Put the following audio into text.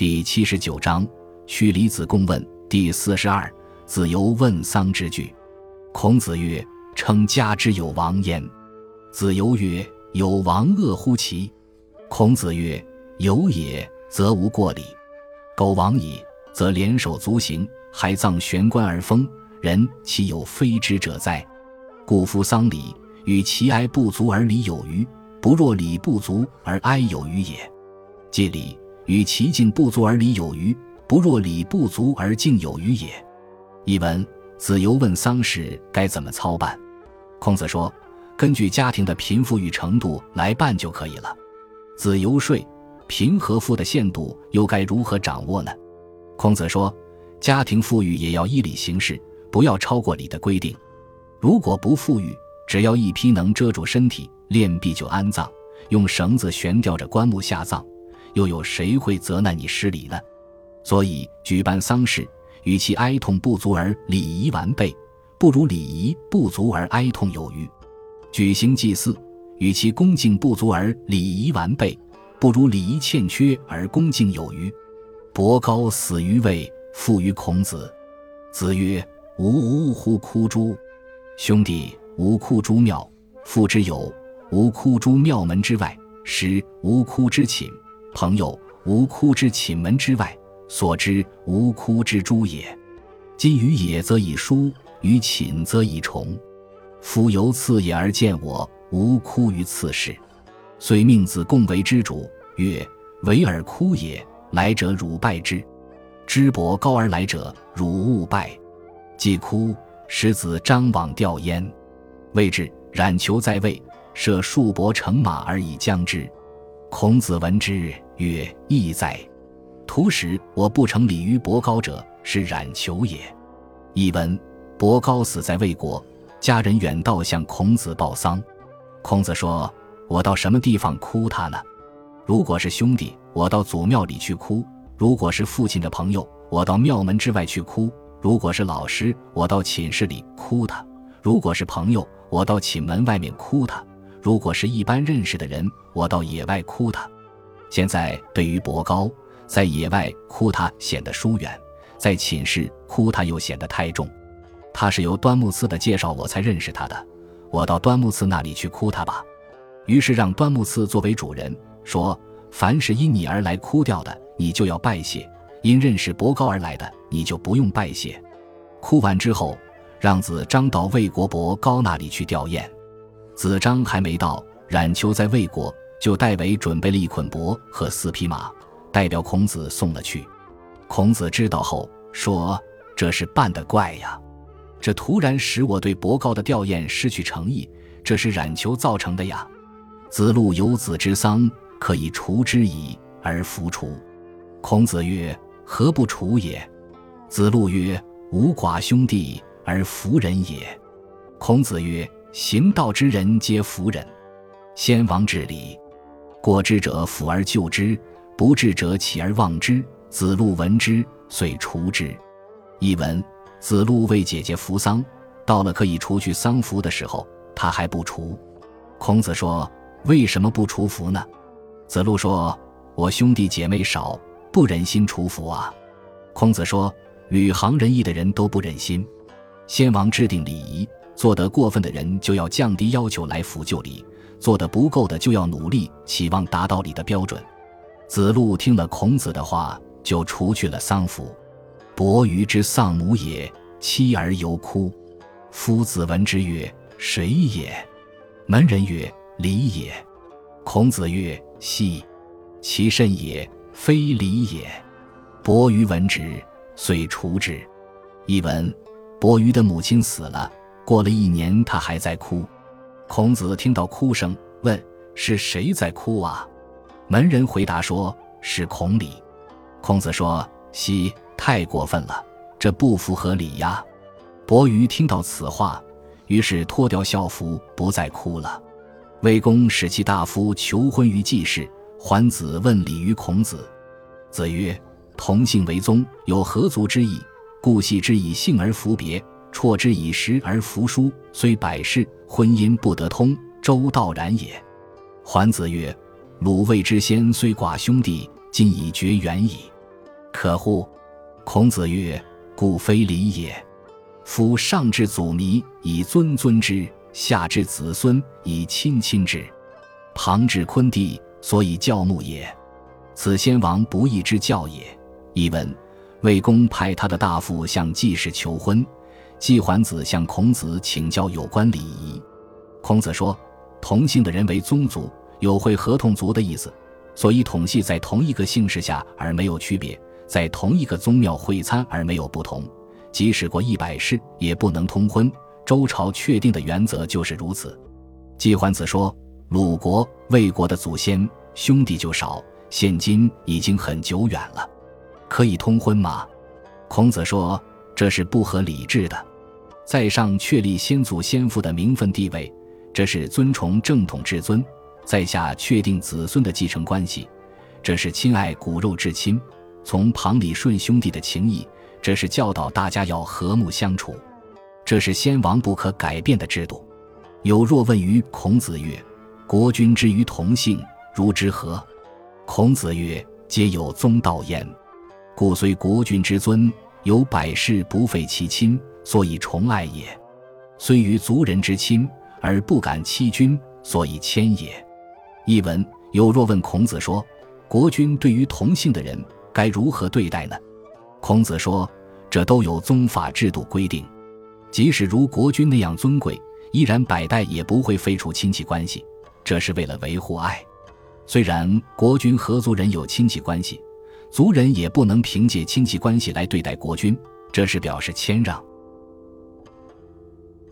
第七十九章，去离子贡问第四十二。子游问丧之句。孔子曰：“称家之有亡焉。”子游曰：“有亡恶乎其？”孔子曰：“有也，则无过礼。苟亡矣，则连手足行，还葬玄棺而封。人岂有非之者哉？故夫丧礼，与其哀不足而礼有余，不若礼不足而哀有余也。祭礼，与其敬不足而礼有余，不若礼不足而敬有余也。”译文：子游问丧事该怎么操办，孔子说：“根据家庭的贫富与程度来办就可以了。”子游说：“贫和富的限度又该如何掌握呢？”孔子说：“家庭富裕也要依礼行事，不要超过礼的规定。如果不富裕，只要一批能遮住身体，殓毕就安葬，用绳子悬吊着棺木下葬，又有谁会责难你失礼呢？所以举办丧事。”与其哀痛不足而礼仪完备，不如礼仪不足而哀痛有余；举行祭祀，与其恭敬不足而礼仪完备，不如礼仪欠缺而恭敬有余。伯高死于位，父于孔子。子曰：“吾无乎哭诸？兄弟，无哭诸庙；父之友，无哭诸庙门之外；师，无哭之寝；朋友，无哭之寝门之外。”所知无枯之诸也，今于野则以书，于寝则以虫。夫由次也而见我，无枯于次世。遂命子贡为之主，曰：“唯尔枯也，来者汝拜之；知伯高而来者，汝勿拜。”既枯，使子张往吊焉。未至，冉求在位，设数伯乘马而以将之。孔子闻之，曰：“义在。”图使我不成礼于伯高者，是冉求也。译文：伯高死在魏国，家人远道向孔子报丧。孔子说：“我到什么地方哭他呢？如果是兄弟，我到祖庙里去哭；如果是父亲的朋友，我到庙门之外去哭；如果是老师，我到寝室里哭他；如果是朋友，我到寝门外面哭他；如果是一般认识的人，我到野外哭他。现在对于伯高。”在野外哭他显得疏远，在寝室哭他又显得太重。他是由端木赐的介绍我才认识他的，我到端木赐那里去哭他吧。于是让端木赐作为主人，说：凡是因你而来哭掉的，你就要拜谢；因认识伯高而来的，你就不用拜谢。哭完之后，让子张到魏国伯高那里去吊唁。子张还没到，冉求在魏国，就代为准备了一捆帛和四匹马。代表孔子送了去，孔子知道后说：“这是办得怪呀！这突然使我对伯高的吊唁失去诚意，这是冉求造成的呀。”子路有子之丧，可以除之矣，而弗除。孔子曰：“何不除也？”子路曰：“吾寡兄弟而弗人也。”孔子曰：“行道之人皆弗人。先王治礼，过之者抚而救之。”不治者起而忘之。子路闻之，遂除之。译文：子路为姐姐扶丧，到了可以除去丧服的时候，他还不除。孔子说：“为什么不除服呢？”子路说：“我兄弟姐妹少，不忍心除服啊。”孔子说：“履行仁义的人都不忍心。先王制定礼仪，做得过分的人就要降低要求来辅救礼，做得不够的就要努力，期望达到礼的标准。”子路听了孔子的话，就除去了丧服。伯鱼之丧母也，妻而犹哭。夫子闻之曰：“谁也？”门人曰：“礼也。”孔子曰：“奚？其甚也，非礼也。”伯鱼闻之，遂除之。译文：伯鱼的母亲死了，过了一年，他还在哭。孔子听到哭声，问：“是谁在哭啊？”门人回答说：“是孔鲤。”孔子说：“嘻，太过分了，这不符合礼呀。”伯鱼听到此话，于是脱掉校服，不再哭了。魏公使其大夫求婚于季氏，桓子问礼于孔子。子曰：“同姓为宗，有何族之意，故系之以姓而服别，辍之以时而服书，虽百世，婚姻不得通，周道然也。”桓子曰。鲁卫之先虽寡兄弟，今已绝缘矣。可乎？”孔子曰：“故非礼也。夫上至祖弥，以尊尊之；下至子孙，以亲亲之。旁至昆弟，所以教牧也。此先王不义之教也。”译文：魏公派他的大夫向季氏求婚，季桓子向孔子请教有关礼仪。孔子说：“同姓的人为宗族，有会合同族的意思，所以统系在同一个姓氏下而没有区别。”在同一个宗庙会餐而没有不同，即使过一百世也不能通婚。周朝确定的原则就是如此。季桓子说：“鲁国、魏国的祖先兄弟就少，现今已经很久远了，可以通婚吗？”孔子说：“这是不合理制的。在上确立先祖先父的名分地位，这是尊崇正统至尊；在下确定子孙的继承关系，这是亲爱骨肉至亲。”从旁理顺兄弟的情谊，这是教导大家要和睦相处，这是先王不可改变的制度。有若问于孔子曰：“国君之于同姓，如之何？”孔子曰：“皆有宗道焉。故虽国君之尊，有百世不废其亲，所以崇爱也；虽与族人之亲，而不敢欺君，所以谦也。”译文：有若问孔子说：“国君对于同姓的人。”该如何对待呢？孔子说：“这都有宗法制度规定，即使如国君那样尊贵，依然百代也不会废除亲戚关系。这是为了维护爱。虽然国君和族人有亲戚关系，族人也不能凭借亲戚关系来对待国君，这是表示谦让。”